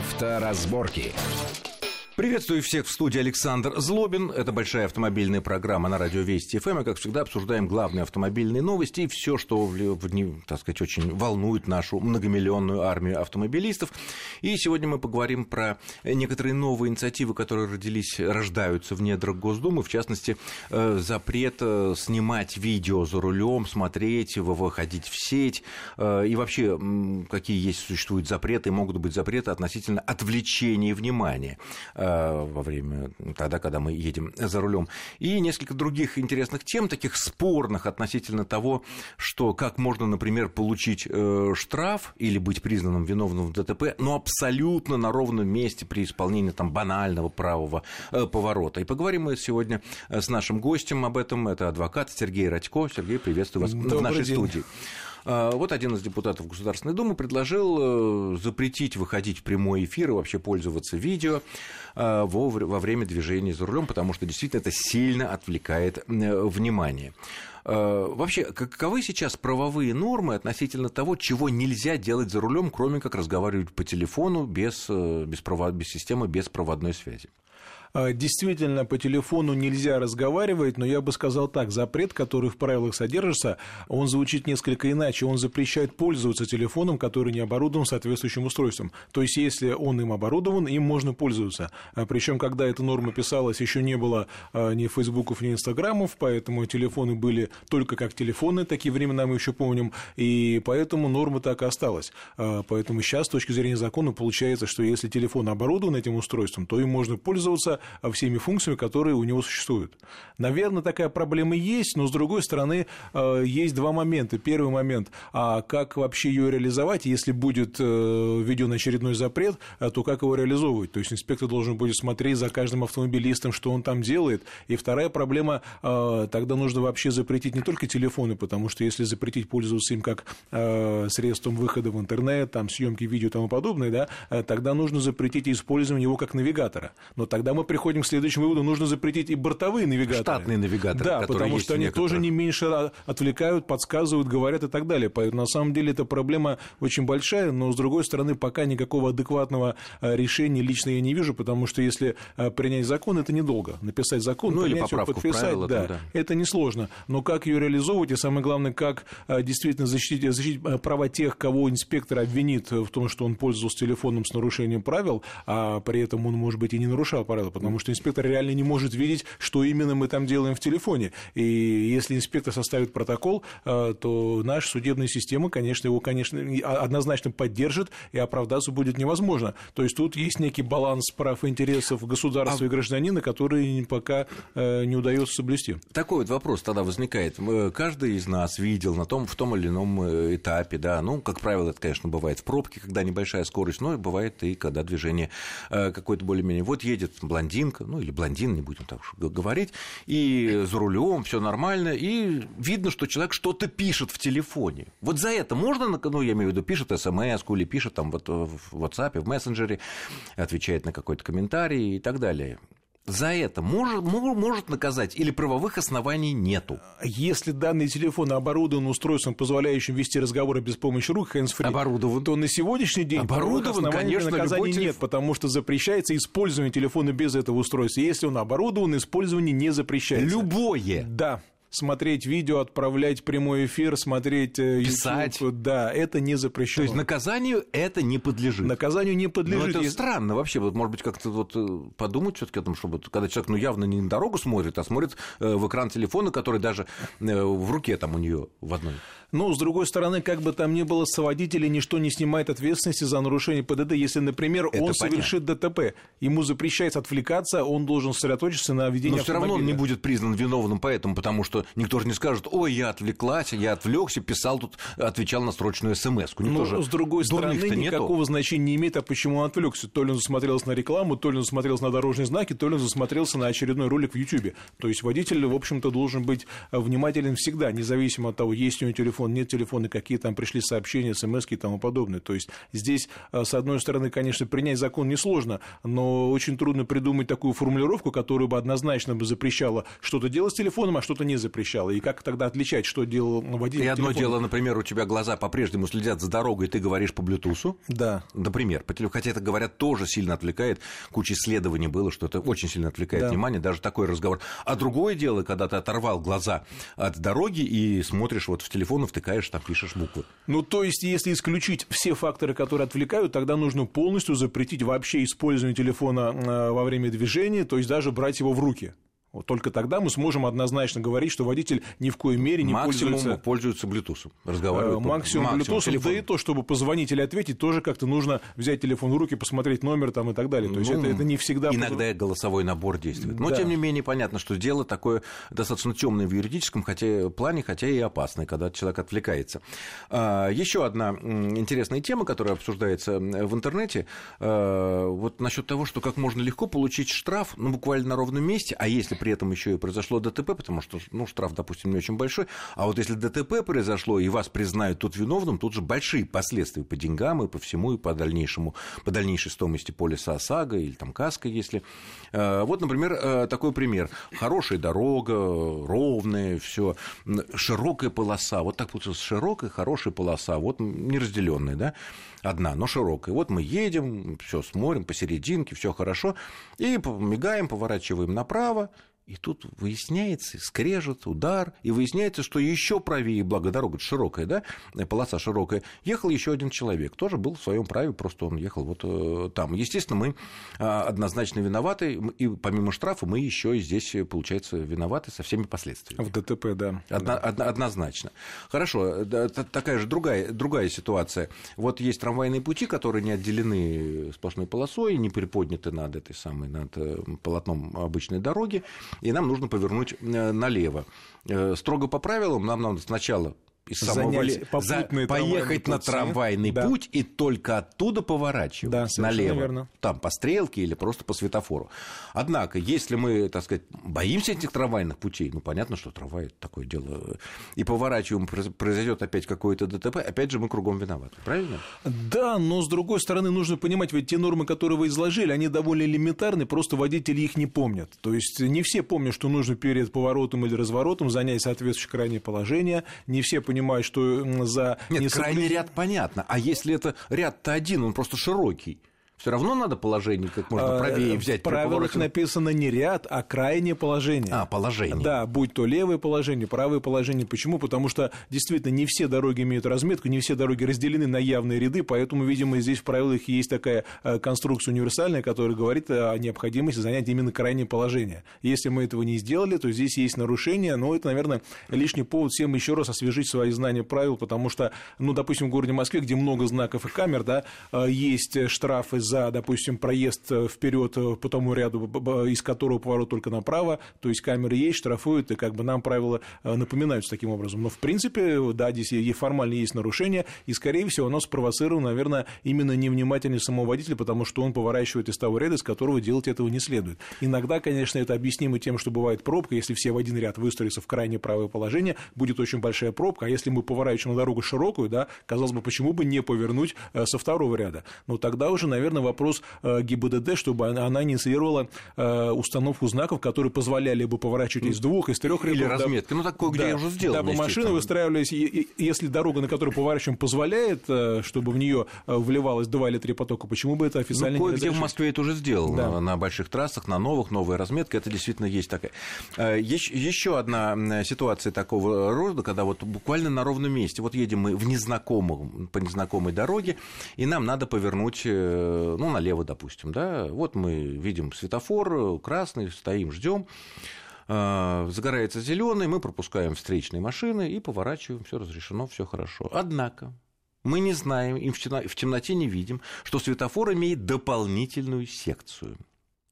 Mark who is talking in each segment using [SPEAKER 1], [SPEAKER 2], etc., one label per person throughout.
[SPEAKER 1] Авторазборки.
[SPEAKER 2] Приветствую всех в студии Александр Злобин. Это большая автомобильная программа на радио Вести ФМ. И, как всегда, обсуждаем главные автомобильные новости и все, что, в, так сказать, очень волнует нашу многомиллионную армию автомобилистов. И сегодня мы поговорим про некоторые новые инициативы, которые родились, рождаются в недрах Госдумы. В частности, э, запрет э, снимать видео за рулем, смотреть, выходить в сеть. Э, и вообще, какие есть, существуют запреты, могут быть запреты относительно отвлечения внимания во время, тогда, когда мы едем за рулем. И несколько других интересных тем, таких спорных относительно того, что как можно, например, получить э, штраф или быть признанным виновным в ДТП, но абсолютно на ровном месте при исполнении там банального правого э, поворота. И поговорим мы сегодня с нашим гостем об этом. Это адвокат Сергей Радько. Сергей, приветствую вас Добрый в нашей день. студии. А, вот один из депутатов Государственной Думы предложил э, запретить выходить в прямой эфир и вообще пользоваться видео а, во время движения за рулем, потому что действительно это сильно отвлекает внимание. А, вообще, каковы сейчас правовые нормы относительно того, чего нельзя делать за рулем, кроме как разговаривать по телефону без, э, без, провод, без системы беспроводной связи?
[SPEAKER 3] А, действительно, по телефону нельзя разговаривать, но я бы сказал так, запрет, который в правилах содержится, он звучит несколько иначе. Он запрещает пользоваться телефоном, который не оборудован соответствующим устройством. То есть, если он им оборудован, им можно пользоваться. А, Причем, когда эта норма писалась, еще не было а, ни фейсбуков, ни инстаграмов, поэтому телефоны были только как телефоны, такие времена мы еще помним, и поэтому норма так и осталась. Поэтому сейчас, с точки зрения закона, получается, что если телефон оборудован этим устройством, то им можно пользоваться всеми функциями, которые у него существуют. Наверное, такая проблема есть, но с другой стороны, э, есть два момента. Первый момент, а как вообще ее реализовать, если будет э, введен очередной запрет, э, то как его реализовывать? То есть инспектор должен будет смотреть за каждым автомобилистом, что он там делает. И вторая проблема, тогда нужно вообще запретить не только телефоны, потому что если запретить пользоваться им как средством выхода в интернет, там, съемки видео и тому подобное, да, тогда нужно запретить использование его как навигатора. Но тогда мы приходим к следующему выводу, нужно запретить и бортовые навигаторы.
[SPEAKER 2] Штатные навигаторы.
[SPEAKER 3] Да, потому что они тоже не меньше отвлекают, подсказывают, говорят и так далее. Поэтому на самом деле эта проблема очень большая, но с другой стороны, пока никакого адекватного э, решения лично я не вижу, потому что если э, принять закон, это недолго. Написать закон,
[SPEAKER 2] ну,
[SPEAKER 3] принять
[SPEAKER 2] его, подписать, правила,
[SPEAKER 3] да, да, это несложно. Но как ее реализовывать, и самое главное, как э, действительно защитить, защитить права тех, кого инспектор обвинит в том, что он пользовался телефоном с нарушением правил, а при этом он, может быть, и не нарушал правила, потому что инспектор реально не может видеть, что именно мы там делаем в телефоне. И если инспектор составит протокол, э, то наша судебная система, конечно, его, конечно, однозначно поддержит, и оправдаться будет невозможно. То есть тут есть некий баланс прав и интересов государства а... и гражданина, который пока э, не удается соблюсти.
[SPEAKER 2] Такой вот вопрос тогда возникает. Каждый из нас видел на том, в том или ином э, этапе, да, ну, как правило, это, конечно, бывает в пробке, когда небольшая скорость, но бывает и когда движение какое-то более-менее. Вот едет блондинка, ну или блондин, не будем так говорить, и за рулем все нормально, и видно, что человек что-то пишет в телефоне. Вот за это можно, ну, я имею в виду, пишет смс или пишет там вот в WhatsApp, в мессенджере, отвечает на какой-то комментарий и так далее за это может, может наказать или правовых оснований нету?
[SPEAKER 3] Если данный телефон оборудован устройством, позволяющим вести разговоры без помощи рук, hands-free,
[SPEAKER 2] оборудован.
[SPEAKER 3] то на сегодняшний день
[SPEAKER 2] оборудован, конечно,
[SPEAKER 3] наказания нет, потому что запрещается использование телефона без этого устройства. Если он оборудован, использование не запрещается.
[SPEAKER 2] Любое?
[SPEAKER 3] Да смотреть видео, отправлять прямой эфир, смотреть э,
[SPEAKER 2] Писать.
[SPEAKER 3] YouTube, да, это не запрещено.
[SPEAKER 2] То есть наказанию это не подлежит.
[SPEAKER 3] Наказанию не подлежит.
[SPEAKER 2] Но это если... странно вообще. Вот, может быть, как-то вот э, подумать все-таки о том, чтобы когда человек ну, явно не на дорогу смотрит, а смотрит э, в экран телефона, который даже в руке там у нее в одной.
[SPEAKER 3] Но, с другой стороны, как бы там ни было, с водителя ничто не снимает ответственности за нарушение ПДД. Если, например, Это он понятно. совершит ДТП, ему запрещается отвлекаться, он должен сосредоточиться на ведении
[SPEAKER 2] Но все равно он не будет признан виновным поэтому, потому что никто же не скажет, ой, я отвлеклась, я отвлекся, писал тут, отвечал на срочную смс.
[SPEAKER 3] Но, с другой стороны, никакого
[SPEAKER 2] нету.
[SPEAKER 3] значения не имеет, а почему он отвлекся. То ли он засмотрелся на рекламу, то ли он засмотрелся на дорожные знаки, то ли он засмотрелся на очередной ролик в YouTube. То есть водитель, в общем-то, должен быть внимателен всегда, независимо от того, есть у него телефон, нет телефона, какие там пришли сообщения, смс и тому подобное. То есть здесь, э, с одной стороны, конечно, принять закон несложно, но очень трудно придумать такую формулировку, которая бы однозначно бы запрещала что-то делать с телефоном, а что-то не запрещала запрещало, и как тогда отличать, что делал водитель?
[SPEAKER 2] И одно дело, например, у тебя глаза по-прежнему следят за дорогой, и ты говоришь по Bluetooth.
[SPEAKER 3] Да.
[SPEAKER 2] Например, по телефону, хотя это, говорят, тоже сильно отвлекает, куча исследований было, что это очень сильно отвлекает да. внимание, даже такой разговор. А другое дело, когда ты оторвал глаза от дороги и смотришь вот в телефон, втыкаешь, там пишешь буквы.
[SPEAKER 3] Ну, то есть, если исключить все факторы, которые отвлекают, тогда нужно полностью запретить вообще использование телефона э, во время движения, то есть даже брать его в руки. Вот только тогда мы сможем однозначно говорить, что водитель ни в коей мере не
[SPEAKER 2] Максимум
[SPEAKER 3] пользуется...
[SPEAKER 2] пользуется Bluetooth. Разговаривает
[SPEAKER 3] э, максимум, максимум Bluetooth, телефон. да и то, чтобы позвонить или ответить, тоже как-то нужно взять телефон в руки, посмотреть номер там и так далее. То есть ну, это, это не всегда...
[SPEAKER 2] Иногда голосовой набор действует. Но, да. тем не менее, понятно, что дело такое достаточно темное в юридическом хотя, плане, хотя и опасное, когда человек отвлекается. А, Еще одна интересная тема, которая обсуждается в интернете, а, вот насчет того, что как можно легко получить штраф, ну, буквально на ровном месте, а если при этом еще и произошло ДТП, потому что, ну, штраф, допустим, не очень большой, а вот если ДТП произошло, и вас признают тут виновным, тут же большие последствия по деньгам и по всему, и по дальнейшему, по дальнейшей стоимости полиса ОСАГО или там КАСКО, если. Э, вот, например, э, такой пример. Хорошая дорога, ровная, все, широкая полоса, вот так получилось, широкая, хорошая полоса, вот неразделенная, да, одна, но широкая. Вот мы едем, все смотрим посерединке, все хорошо, и мигаем, поворачиваем направо, и тут выясняется, скрежет, удар, и выясняется, что еще правее, благо дорога широкая, да, полоса широкая, ехал еще один человек, тоже был в своем праве, просто он ехал вот э, там. Естественно, мы э, однозначно виноваты, и помимо штрафа мы еще и здесь, получается, виноваты со всеми последствиями.
[SPEAKER 3] В ДТП, да.
[SPEAKER 2] Одно, одно, однозначно. Хорошо, такая же другая, другая ситуация. Вот есть трамвайные пути, которые не отделены сплошной полосой, не приподняты над этой самой, над э, полотном обычной дороги, и нам нужно повернуть э, налево. Э, строго по правилам нам надо сначала из самого за... поехать на трамвайный да. путь и только оттуда поворачивать да, налево. Верно. Там по стрелке или просто по светофору. Однако, если мы, так сказать, боимся этих трамвайных путей, ну понятно, что трамвай такое дело, и поворачиваем, произойдет опять какое-то ДТП, опять же мы кругом виноваты, правильно?
[SPEAKER 3] Да, но с другой стороны нужно понимать, ведь те нормы, которые вы изложили, они довольно элементарны, просто водители их не помнят. То есть не все помнят, что нужно перед поворотом или разворотом занять соответствующее крайнее положение, не все понимают, понимаю, что за...
[SPEAKER 2] Нет, несоблюд... крайний ряд понятно, а если это ряд-то один, он просто широкий, все равно надо положение как можно а, правее взять.
[SPEAKER 3] В правилах написано не ряд, а крайнее положение.
[SPEAKER 2] А, положение.
[SPEAKER 3] Да, будь то левое положение, правое положение. Почему? Потому что действительно не все дороги имеют разметку, не все дороги разделены на явные ряды, поэтому, видимо, здесь в правилах есть такая э, конструкция универсальная, которая говорит о необходимости занять именно крайнее положение. Если мы этого не сделали, то здесь есть нарушение, но это, наверное, лишний повод всем еще раз освежить свои знания правил, потому что, ну, допустим, в городе Москве, где много знаков и камер, да, э, есть штрафы за, допустим, проезд э, вперед э, по тому ряду, из которого поворот только направо, то есть камеры есть, штрафуют, и как бы нам правила э, напоминаются таким образом. Но, в принципе, да, здесь формально есть нарушение, и, скорее всего, оно спровоцировано, наверное, именно невнимательность самого водителя, потому что он поворачивает из того ряда, из которого делать этого не следует. Иногда, конечно, это объяснимо тем, что бывает пробка, если все в один ряд выстроятся в крайне правое положение, будет очень большая пробка, а если мы поворачиваем на дорогу широкую, да, казалось бы, почему бы не повернуть со второго ряда? Но тогда уже, наверное, вопрос э, ГИБДД, чтобы она инициировала э, установку знаков, которые позволяли бы поворачивать из двух, из трех рядов.
[SPEAKER 2] Или разметки, ну такое, где да, уже сделано.
[SPEAKER 3] Дабы машины выстраивались, если дорога, на которую поворачиваем, позволяет, э, чтобы в нее вливалось два или три потока, почему бы это официально
[SPEAKER 2] ну, кое-где в Москве это уже сделано, да. на больших трассах, на новых, новая разметка, это действительно есть такая. Еще одна ситуация такого рода, когда вот буквально на ровном месте, вот едем мы в незнакомом, по незнакомой дороге, и нам надо повернуть, ну, налево допустим, да, вот мы видим светофор красный, стоим, ждем, а, загорается зеленый, мы пропускаем встречные машины и поворачиваем, все разрешено, все хорошо. Однако мы не знаем и в темноте не видим, что светофор имеет дополнительную секцию,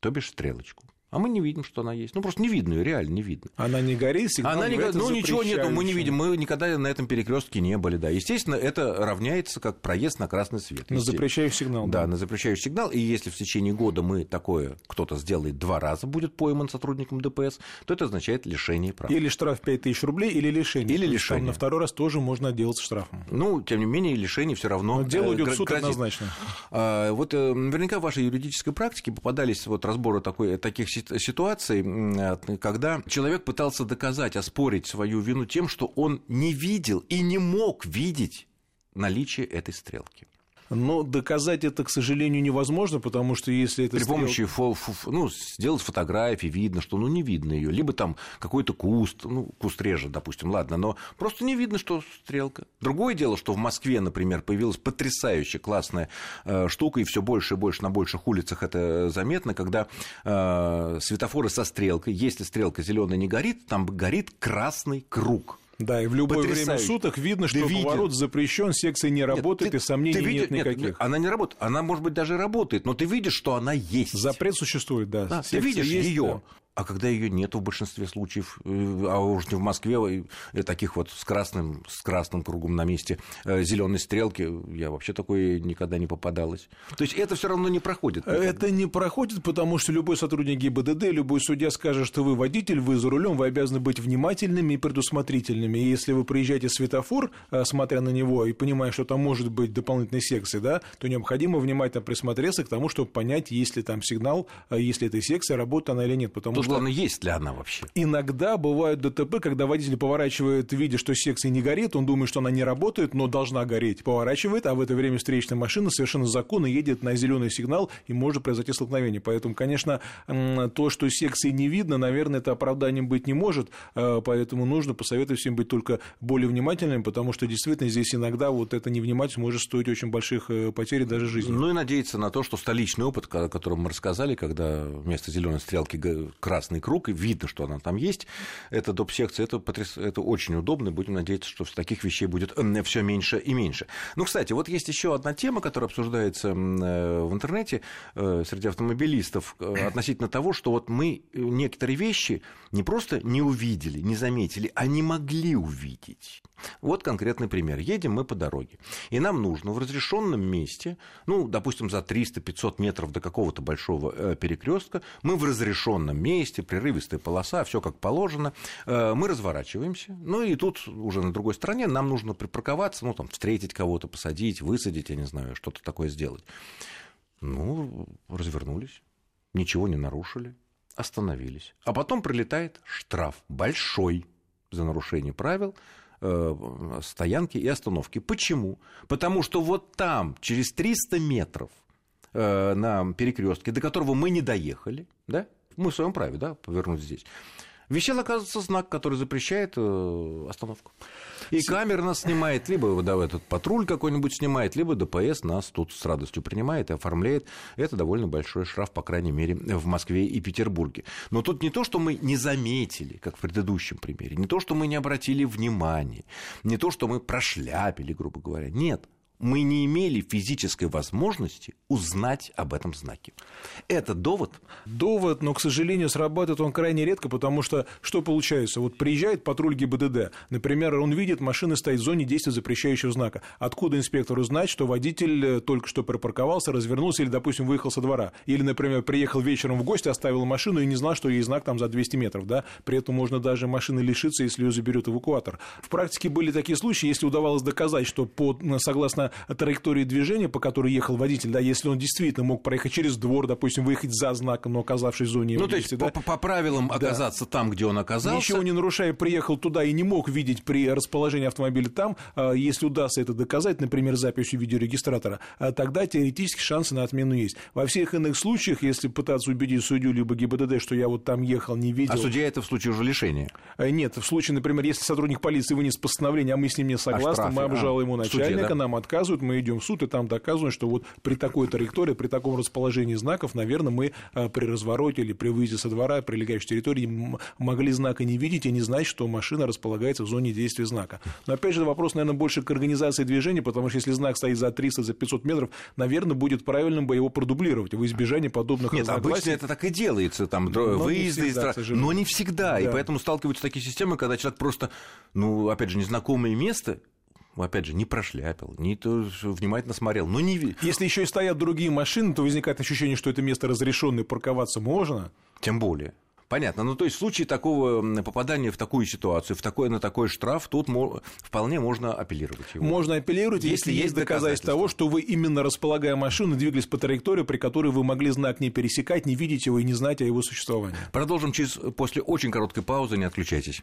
[SPEAKER 2] то бишь стрелочку. А мы не видим, что она есть. Ну, просто не видно ее, реально не видно.
[SPEAKER 3] Она не горит,
[SPEAKER 2] сигнал Она не горит, ну, ничего нету, мы не видим, мы никогда на этом перекрестке не были, да. Естественно, это равняется как проезд на красный свет.
[SPEAKER 3] На запрещающий сигнал.
[SPEAKER 2] Да, да, на запрещающий сигнал, и если в течение года мы такое, кто-то сделает два раза, будет пойман сотрудником ДПС, то это означает лишение прав.
[SPEAKER 3] Или штраф 5000 рублей, или лишение.
[SPEAKER 2] Или лишение.
[SPEAKER 3] на второй раз тоже можно отделаться штрафом.
[SPEAKER 2] Ну, тем не менее, лишение все равно.
[SPEAKER 3] Но дело идет в суд однозначно.
[SPEAKER 2] А, вот э, наверняка в вашей юридической практике попадались вот разборы такой, таких ситуаций, когда человек пытался доказать, оспорить свою вину тем, что он не видел и не мог видеть наличие этой стрелки.
[SPEAKER 3] Но доказать это, к сожалению, невозможно, потому что если это...
[SPEAKER 2] При стрел... помощи, фо, фо, ну, сделать фотографии, видно, что, ну, не видно ее, либо там какой-то куст, ну, куст реже, допустим, ладно, но просто не видно, что стрелка. Другое дело, что в Москве, например, появилась потрясающая классная э, штука, и все больше и больше на больших улицах это заметно, когда э, светофоры со стрелкой, если стрелка зеленая не горит, там горит красный круг.
[SPEAKER 3] Да, и в любое время суток видно, что да поворот запрещен, секция не работает, нет, ты, и сомнений ты видишь, нет никаких. Нет,
[SPEAKER 2] она не работает. Она, может быть, даже работает, но ты видишь, что она есть.
[SPEAKER 3] Запрет существует, да.
[SPEAKER 2] да ты видишь ее. Да. А когда ее нет в большинстве случаев, э, а уж не в Москве, и таких вот с красным, с красным кругом на месте э, зеленой стрелки, я вообще такое никогда не попадалась. То есть это все равно не проходит.
[SPEAKER 3] Это не проходит, потому что любой сотрудник ГИБДД, любой судья скажет, что вы водитель, вы за рулем, вы обязаны быть внимательными и предусмотрительными. И если вы приезжаете в светофор, э, смотря на него, и понимая, что там может быть дополнительной секции, да, то необходимо внимательно присмотреться к тому, чтобы понять, есть ли там сигнал, если эта секция, работает она или нет. Потому
[SPEAKER 2] главное, есть ли она вообще.
[SPEAKER 3] Иногда бывают ДТП, когда водитель поворачивает, видя, что секция не горит, он думает, что она не работает, но должна гореть. Поворачивает, а в это время встречная машина совершенно законно едет на зеленый сигнал, и может произойти столкновение. Поэтому, конечно, то, что секции не видно, наверное, это оправданием быть не может, э, поэтому нужно посоветовать всем быть только более внимательными, потому что действительно здесь иногда вот эта невнимательность может стоить очень больших э, потерь даже жизни.
[SPEAKER 2] Ну и надеяться на то, что столичный опыт, о котором мы рассказали, когда вместо зеленой стрелки красный круг, и видно, что она там есть, это доп-секция, это, потряс... это очень удобно, будем надеяться, что таких вещей будет все меньше и меньше. Ну, кстати, вот есть еще одна тема, которая обсуждается э, в интернете э, среди автомобилистов э, относительно того, что вот мы некоторые вещи не просто не увидели, не заметили, а не могли увидеть. Вот конкретный пример. Едем мы по дороге, и нам нужно в разрешенном месте, ну, допустим, за 300-500 метров до какого-то большого перекрестка, мы в разрешенном месте месте, прерывистая полоса, все как положено. Э, мы разворачиваемся. Ну и тут уже на другой стороне нам нужно припарковаться, ну там встретить кого-то, посадить, высадить, я не знаю, что-то такое сделать. Ну, развернулись, ничего не нарушили, остановились. А потом прилетает штраф большой за нарушение правил э, стоянки и остановки. Почему? Потому что вот там, через 300 метров э, на перекрестке, до которого мы не доехали, да, мы в своем праве, да, повернуть здесь. Висел, оказывается, знак, который запрещает э, остановку. И камера нас снимает, либо да, этот патруль какой-нибудь снимает, либо ДПС нас тут с радостью принимает и оформляет. Это довольно большой штраф, по крайней мере, в Москве и Петербурге. Но тут не то, что мы не заметили, как в предыдущем примере, не то, что мы не обратили внимания, не то, что мы прошляпили, грубо говоря. Нет, мы не имели физической возможности узнать об этом знаке. Это довод?
[SPEAKER 3] Довод, но, к сожалению, срабатывает он крайне редко, потому что что получается? Вот приезжает патруль ГИБДД, например, он видит, машина стоит в зоне действия запрещающего знака. Откуда инспектору знать, что водитель э, только что припарковался, развернулся или, допустим, выехал со двора? Или, например, приехал вечером в гости, оставил машину и не знал, что есть знак там за 200 метров, да? При этом можно даже машины лишиться, если ее заберет эвакуатор. В практике были такие случаи, если удавалось доказать, что по, согласно траектории движения, по которой ехал водитель, да, если он действительно мог проехать через двор, допустим, выехать за знаком, но оказавшись в зоне
[SPEAKER 2] Ну, то есть, да? по, по правилам да. оказаться там, где он оказался.
[SPEAKER 3] Ничего не нарушая, приехал туда и не мог видеть при расположении автомобиля там, а, если удастся это доказать, например, записью видеорегистратора, а тогда теоретически шансы на отмену есть. Во всех иных случаях, если пытаться убедить судью либо ГИБДД, что я вот там ехал, не видел...
[SPEAKER 2] А судья это в случае уже лишения?
[SPEAKER 3] Нет, в случае, например, если сотрудник полиции вынес постановление, а мы с ним не согласны, а мы обжалуем а, ему начальника, суде, да? нам отказывают, мы идем в суд, и там доказываем, что вот при такой траектории, при таком расположении знаков, наверное, мы а, при развороте или при выезде со двора, прилегающей территории, могли знака не видеть и не знать, что машина располагается в зоне действия знака. Но опять же, вопрос, наверное, больше к организации движения, потому что если знак стоит за 300, за 500 метров, наверное, будет правильным бы его продублировать в избежание подобных
[SPEAKER 2] Нет, обычно это так и делается, там, но выезды не всегда, из но не всегда, да. и поэтому сталкиваются такие системы, когда человек просто, ну, опять же, незнакомое место, опять же, не прошляпил, не то внимательно смотрел. Но не...
[SPEAKER 3] Если еще и стоят другие машины, то возникает ощущение, что это место разрешенное, парковаться можно.
[SPEAKER 2] Тем более. Понятно. Ну, то есть в случае такого попадания в такую ситуацию, в такой, на такой штраф, тут вполне можно апеллировать его.
[SPEAKER 3] Можно апеллировать, если, если есть доказательства того, что вы именно располагая машину, двигались по траектории, при которой вы могли знак не пересекать, не видеть его и не знать о его существовании.
[SPEAKER 2] Продолжим через после очень короткой паузы, не отключайтесь.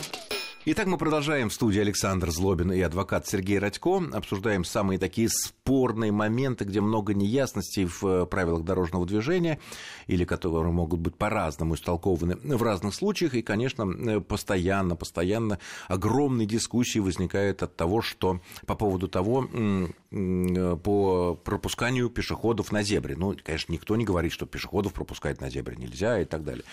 [SPEAKER 2] Итак, мы продолжаем в студии Александр Злобин и адвокат Сергей Радько. Обсуждаем самые такие спорные моменты, где много неясностей в э, правилах дорожного движения или которые могут быть по-разному истолкованы в разных случаях. И, конечно, э, постоянно, постоянно огромные дискуссии возникают от того, что по поводу того, э, по пропусканию пешеходов на зебре. Ну, конечно, никто не говорит, что пешеходов пропускать на зебре нельзя и так далее.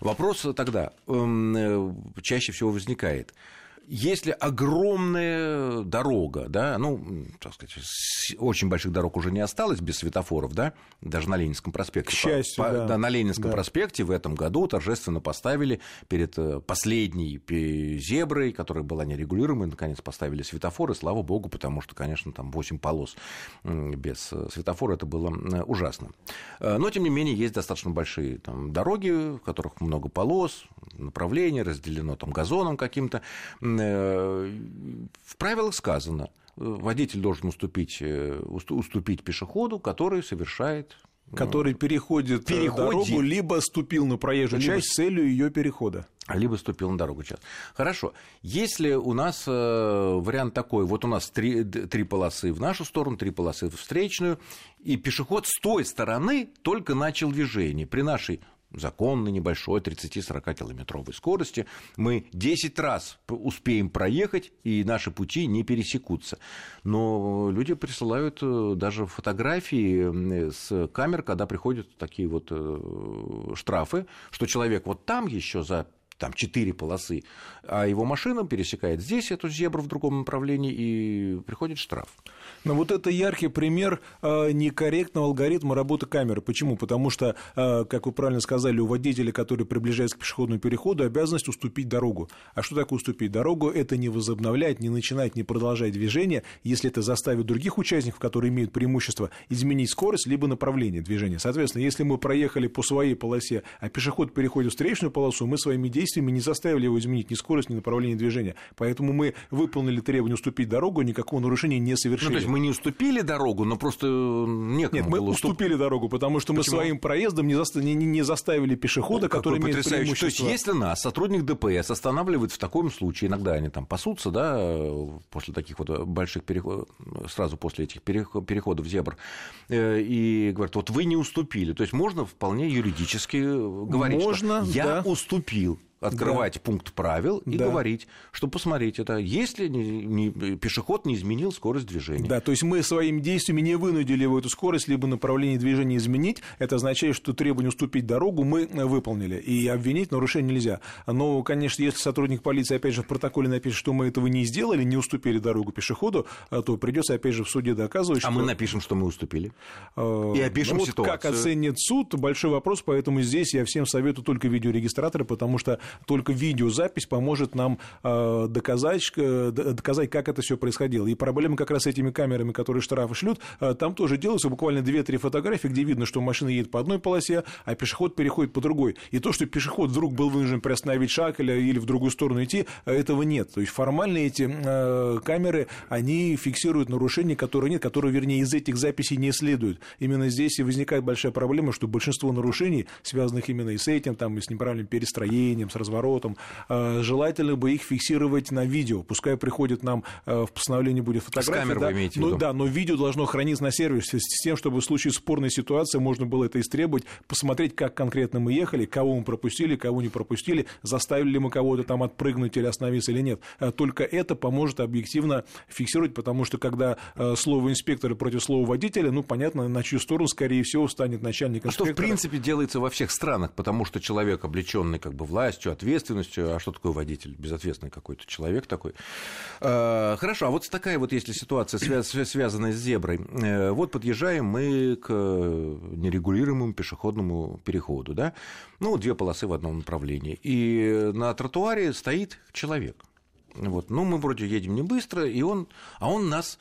[SPEAKER 2] Вопрос тогда эм, э, чаще всего возникает если огромная дорога, да, ну, так сказать, очень больших дорог уже не осталось без светофоров, да, даже на Ленинском проспекте.
[SPEAKER 3] К счастью, по, да.
[SPEAKER 2] да. На Ленинском да. проспекте в этом году торжественно поставили перед э, последней зеброй, которая была нерегулируемой, наконец поставили светофоры, слава богу, потому что, конечно, там 8 полос без э, светофора, это было ужасно. Э, но, тем не менее, есть достаточно большие там, дороги, в которых много полос, направлений, разделено там газоном каким-то, в правилах сказано, водитель должен уступить, э, уступить пешеходу, который совершает
[SPEAKER 3] который переходит, э, переходит дорогу, либо ступил на проезжую либо... часть с целью ее перехода.
[SPEAKER 2] Либо ступил на дорогу часть. Хорошо. Если у нас вариант такой, вот у нас три, три полосы в нашу сторону, три полосы в встречную, и пешеход с той стороны только начал движение. При нашей законной небольшой 30-40 километровой скорости, мы 10 раз успеем проехать, и наши пути не пересекутся. Но люди присылают э, даже фотографии с камер, когда приходят такие вот э, штрафы, что человек вот там еще за там четыре полосы, а его машина пересекает здесь эту зебру в другом направлении, и приходит штраф.
[SPEAKER 3] Но вот это яркий пример э, некорректного алгоритма работы камеры. Почему? Потому что, э, как вы правильно сказали, у водителя, который приближается к пешеходному переходу, обязанность уступить дорогу. А что такое уступить дорогу? Это не возобновлять, не начинать, не продолжать движение, если это заставит других участников, которые имеют преимущество, изменить скорость либо направление движения. Соответственно, если мы проехали по своей полосе, а пешеход переходит в встречную полосу, мы своими действиями не заставили его изменить ни скорость, ни направление движения. Поэтому мы выполнили требование уступить дорогу, никакого нарушения не совершили. Ну,
[SPEAKER 2] то есть мы не уступили дорогу, но просто некому
[SPEAKER 3] Нет, мы было уступили дорогу, потому что Почему? мы своим проездом не, заста... не, не заставили пешехода, который имеет преимущество.
[SPEAKER 2] То есть, если нас сотрудник ДПС останавливает в таком случае, иногда они там пасутся, да, после таких вот больших переходов, сразу после этих переходов зебр, э, и говорят, вот вы не уступили. То есть можно вполне юридически говорить, можно, что я да. уступил открывать да. пункт правил и да. говорить, что посмотрите, это если не, не, пешеход не изменил скорость движения.
[SPEAKER 3] Да, то есть мы своими действиями не вынудили его эту скорость, либо направление движения изменить. Это означает, что требование уступить дорогу мы выполнили, и обвинить нарушение нельзя. Но, конечно, если сотрудник полиции, опять же, в протоколе напишет, что мы этого не сделали, не уступили дорогу пешеходу, а, то придется, опять же, в суде доказывать,
[SPEAKER 2] а
[SPEAKER 3] что...
[SPEAKER 2] мы напишем, что мы уступили. Э, и опишем
[SPEAKER 3] ну,
[SPEAKER 2] вот ситуацию.
[SPEAKER 3] Как оценит суд, большой вопрос, поэтому здесь я всем советую только видеорегистраторы, потому что только видеозапись поможет нам э, доказать, э, доказать, как это все происходило. И проблема как раз с этими камерами, которые штрафы шлют, э, там тоже делаются буквально 2-3 фотографии, где видно, что машина едет по одной полосе, а пешеход переходит по другой. И то, что пешеход вдруг был вынужден приостановить шаг или, или в другую сторону идти, этого нет. То есть формально эти камеры, они фиксируют нарушения, которые нет, которые, вернее, из этих записей не следуют. Именно здесь и возникает большая проблема, что большинство нарушений, связанных именно и с этим, там, и с неправильным перестроением, с разворотом, э, желательно бы их фиксировать на видео. Пускай приходит нам э, в постановлении будет фотография. С камер
[SPEAKER 2] да, вы имеете
[SPEAKER 3] ну,
[SPEAKER 2] в виду?
[SPEAKER 3] Да, но видео должно храниться на сервисе с тем, чтобы в случае спорной ситуации можно было это истребовать, посмотреть, как конкретно мы ехали, кого мы пропустили, кого не пропустили, заставили ли мы кого-то там отпрыгнуть или остановиться или нет. Э, только это поможет объективно фиксировать, потому что когда слово инспектора против слова водителя, ну, понятно, на чью сторону, скорее всего, станет начальник инспектора.
[SPEAKER 2] А что, в принципе, делается во всех странах, потому что человек, облеченный как бы властью, ответственностью, ответственностью. А что такое водитель? Безответственный какой-то человек такой. А, хорошо, а вот такая вот, если ситуация, связанная с зеброй, э, вот подъезжаем мы к нерегулируемому пешеходному переходу, да? Ну, две полосы в одном направлении. И на тротуаре стоит человек. Вот. Ну, мы вроде едем не быстро, и он, а он нас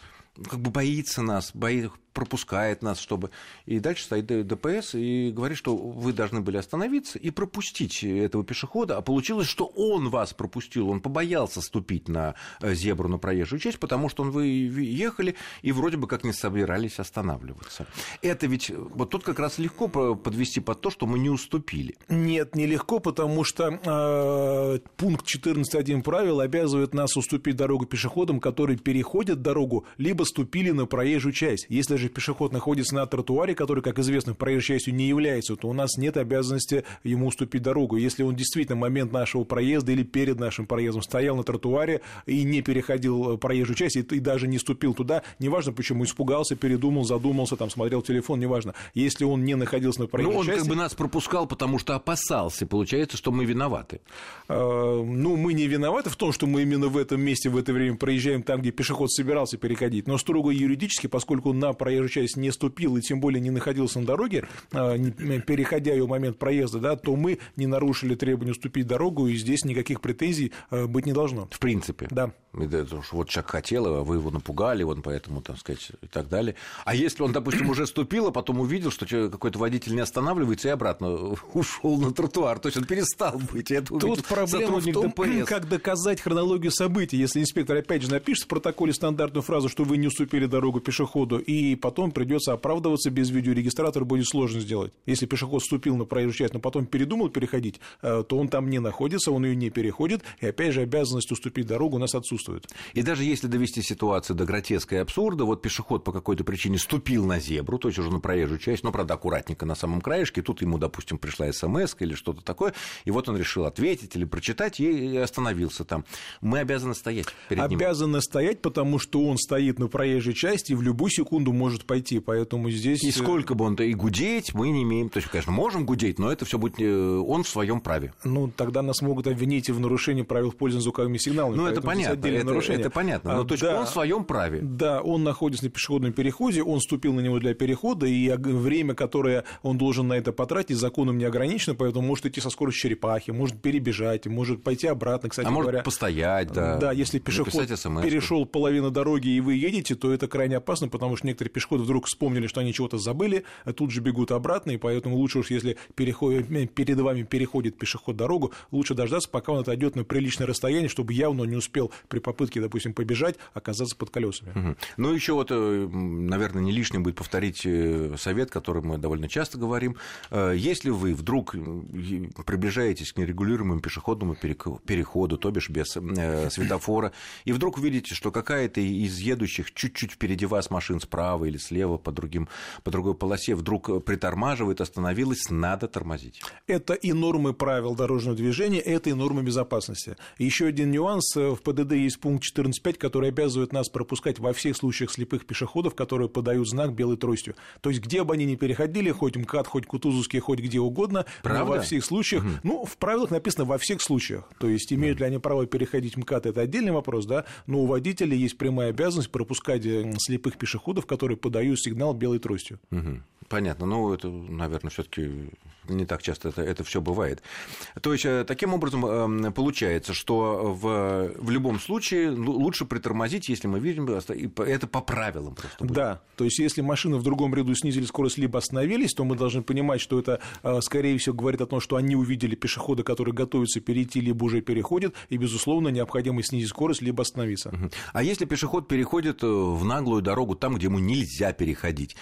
[SPEAKER 2] как бы боится нас, боится, пропускает нас, чтобы... И дальше стоит ДПС и говорит, что вы должны были остановиться и пропустить этого пешехода, а получилось, что он вас пропустил, он побоялся ступить на э, зебру, на проезжую часть, потому что он вы ехали и вроде бы как не собирались останавливаться. Это ведь вот тут как раз легко подвести под то, что мы не уступили.
[SPEAKER 3] Нет, нелегко, потому что э, пункт 14.1 правил обязывает нас уступить дорогу пешеходам, которые переходят дорогу, либо ступили на проезжую часть. Если же пешеход находится на тротуаре, который, как известно, проезжей частью не является, то у нас нет обязанности ему уступить дорогу. Если он действительно в момент нашего проезда или перед нашим проездом стоял на тротуаре и не переходил проезжую часть, и, и даже не ступил туда, неважно почему, испугался, передумал, задумался, там, смотрел телефон, неважно. Если он не находился на проезжей
[SPEAKER 2] ну, он
[SPEAKER 3] части...
[SPEAKER 2] как бы нас пропускал, потому что опасался. Получается, что мы виноваты.
[SPEAKER 3] Э, ну, мы не виноваты в том, что мы именно в этом месте в это время проезжаем там, где пешеход собирался переходить. Но строго юридически, поскольку на проезжей проезжую часть не ступил и тем более не находился на дороге, а, переходя ее в момент проезда, да, то мы не нарушили требования уступить дорогу, и здесь никаких претензий а, быть не должно.
[SPEAKER 2] В принципе.
[SPEAKER 3] Да.
[SPEAKER 2] Вот человек хотел, а вы его напугали, он поэтому, так сказать, и так далее. А если он, допустим, уже ступил, а потом увидел, что какой-то водитель не останавливается и обратно ушел на тротуар, то есть он перестал быть. Это
[SPEAKER 3] Тут проблема в том, ДПС. как доказать хронологию событий. Если инспектор опять же напишет в протоколе стандартную фразу, что вы не уступили дорогу пешеходу, и потом придется оправдываться без видеорегистратора, будет сложно сделать. Если пешеход вступил на проезжую часть, но потом передумал переходить, э, то он там не находится, он ее не переходит, и опять же обязанность уступить дорогу у нас отсутствует.
[SPEAKER 2] И даже если довести ситуацию до гротеска и абсурда, вот пешеход по какой-то причине ступил на зебру, то есть уже на проезжую часть, но, правда, аккуратненько на самом краешке, тут ему, допустим, пришла смс или что-то такое, и вот он решил ответить или прочитать, и остановился там. Мы обязаны стоять перед
[SPEAKER 3] ним. Обязаны стоять, потому что он стоит на проезжей части и в любую секунду может может пойти, поэтому здесь...
[SPEAKER 2] И э, сколько бы он-то и гудеть мы не имеем, то есть, конечно, можем гудеть, но это все будет э, он в своем праве.
[SPEAKER 3] Ну, тогда нас могут обвинить в нарушении правил пользования звуковыми сигналами.
[SPEAKER 2] Ну, это понятно, это, это понятно, но а, то есть да, он в своем праве.
[SPEAKER 3] Да, он находится на пешеходном переходе, он ступил на него для перехода, и время, которое он должен на это потратить, законом не ограничено, поэтому может идти со скоростью черепахи, может перебежать, может пойти обратно, кстати
[SPEAKER 2] а
[SPEAKER 3] говоря.
[SPEAKER 2] может постоять, да.
[SPEAKER 3] Да, если пешеход перешел половину дороги, и вы едете, то это крайне опасно, потому что некоторые пешеходы пешеходы вдруг вспомнили, что они чего-то забыли, а тут же бегут обратно, и поэтому лучше уж, если переходит, э, перед вами переходит пешеход дорогу, лучше дождаться, пока он отойдет на приличное расстояние, чтобы явно не успел при попытке, допустим, побежать, оказаться под колесами.
[SPEAKER 2] Угу. Ну, еще вот, э, наверное, не лишним будет повторить э, совет, который мы довольно часто говорим. Если вы вдруг приближаетесь к нерегулируемому пешеходному переходу, то бишь без светофора, и вдруг увидите, что какая-то из едущих чуть-чуть впереди вас машин справа или слева по, другим, по другой полосе вдруг притормаживает, остановилась, надо тормозить.
[SPEAKER 3] Это и нормы правил дорожного движения, это и нормы безопасности. Еще один нюанс. В ПДД есть пункт 14.5, который обязывает нас пропускать во всех случаях слепых пешеходов, которые подают знак белой тростью. То есть, где бы они ни переходили, хоть МКАД, хоть Кутузовский, хоть где угодно, Правда? во всех случаях, угу. ну, в правилах написано во всех случаях. То есть, имеют ли они право переходить МКАД, это отдельный вопрос, да, но у водителей есть прямая обязанность пропускать э, слепых пешеходов, которые подают подаю сигнал белой тростью.
[SPEAKER 2] Угу. Понятно. Ну, это, наверное, все-таки не так часто это, это все бывает. То есть, э, таким образом, эм, получается, что в, в любом случае лучше притормозить, если мы видим, это по правилам просто.
[SPEAKER 3] Будет. Да. То есть, если машины в другом ряду снизили скорость, либо остановились, то мы должны понимать, что это, э, скорее всего, говорит о том, что они увидели пешехода, который готовится перейти, либо уже переходит, и, безусловно, необходимо снизить скорость, либо остановиться.
[SPEAKER 2] А если пешеход переходит э, в наглую дорогу там, где ему нельзя переходить?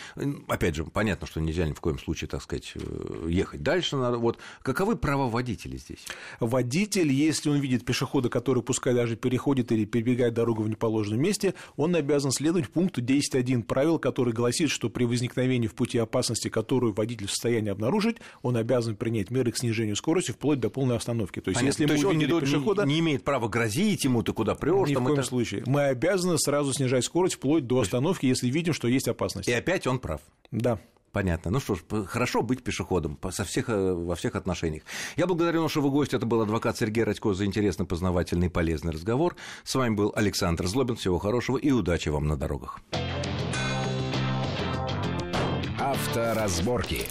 [SPEAKER 2] Опять же, понятно, понятно, что нельзя ни в коем случае, так сказать, э, ехать дальше. Надо. Вот каковы права водителя здесь?
[SPEAKER 3] Водитель, если он видит пешехода, который пускай даже переходит или перебегает дорогу в неположенном месте, он обязан следовать пункту 10.1 правил, который гласит, что при возникновении в пути опасности, которую водитель в состоянии обнаружить, он обязан принять меры к снижению скорости вплоть до полной остановки.
[SPEAKER 2] То есть, Понятно. если То мы есть увидели он пешехода... Не, не имеет права грозить ему, ты куда прешь.
[SPEAKER 3] Ни в коем это... случае. Мы обязаны сразу снижать скорость вплоть до остановки, если видим, что есть опасность.
[SPEAKER 2] И опять он прав.
[SPEAKER 3] Да.
[SPEAKER 2] Понятно. Ну что ж, хорошо быть пешеходом со всех, э, во всех отношениях. Я благодарю нашего гостя. Это был адвокат Сергей Радько за интересный, познавательный и полезный разговор. С вами был Александр Злобин. Всего хорошего и удачи вам на дорогах.
[SPEAKER 1] Авторазборки.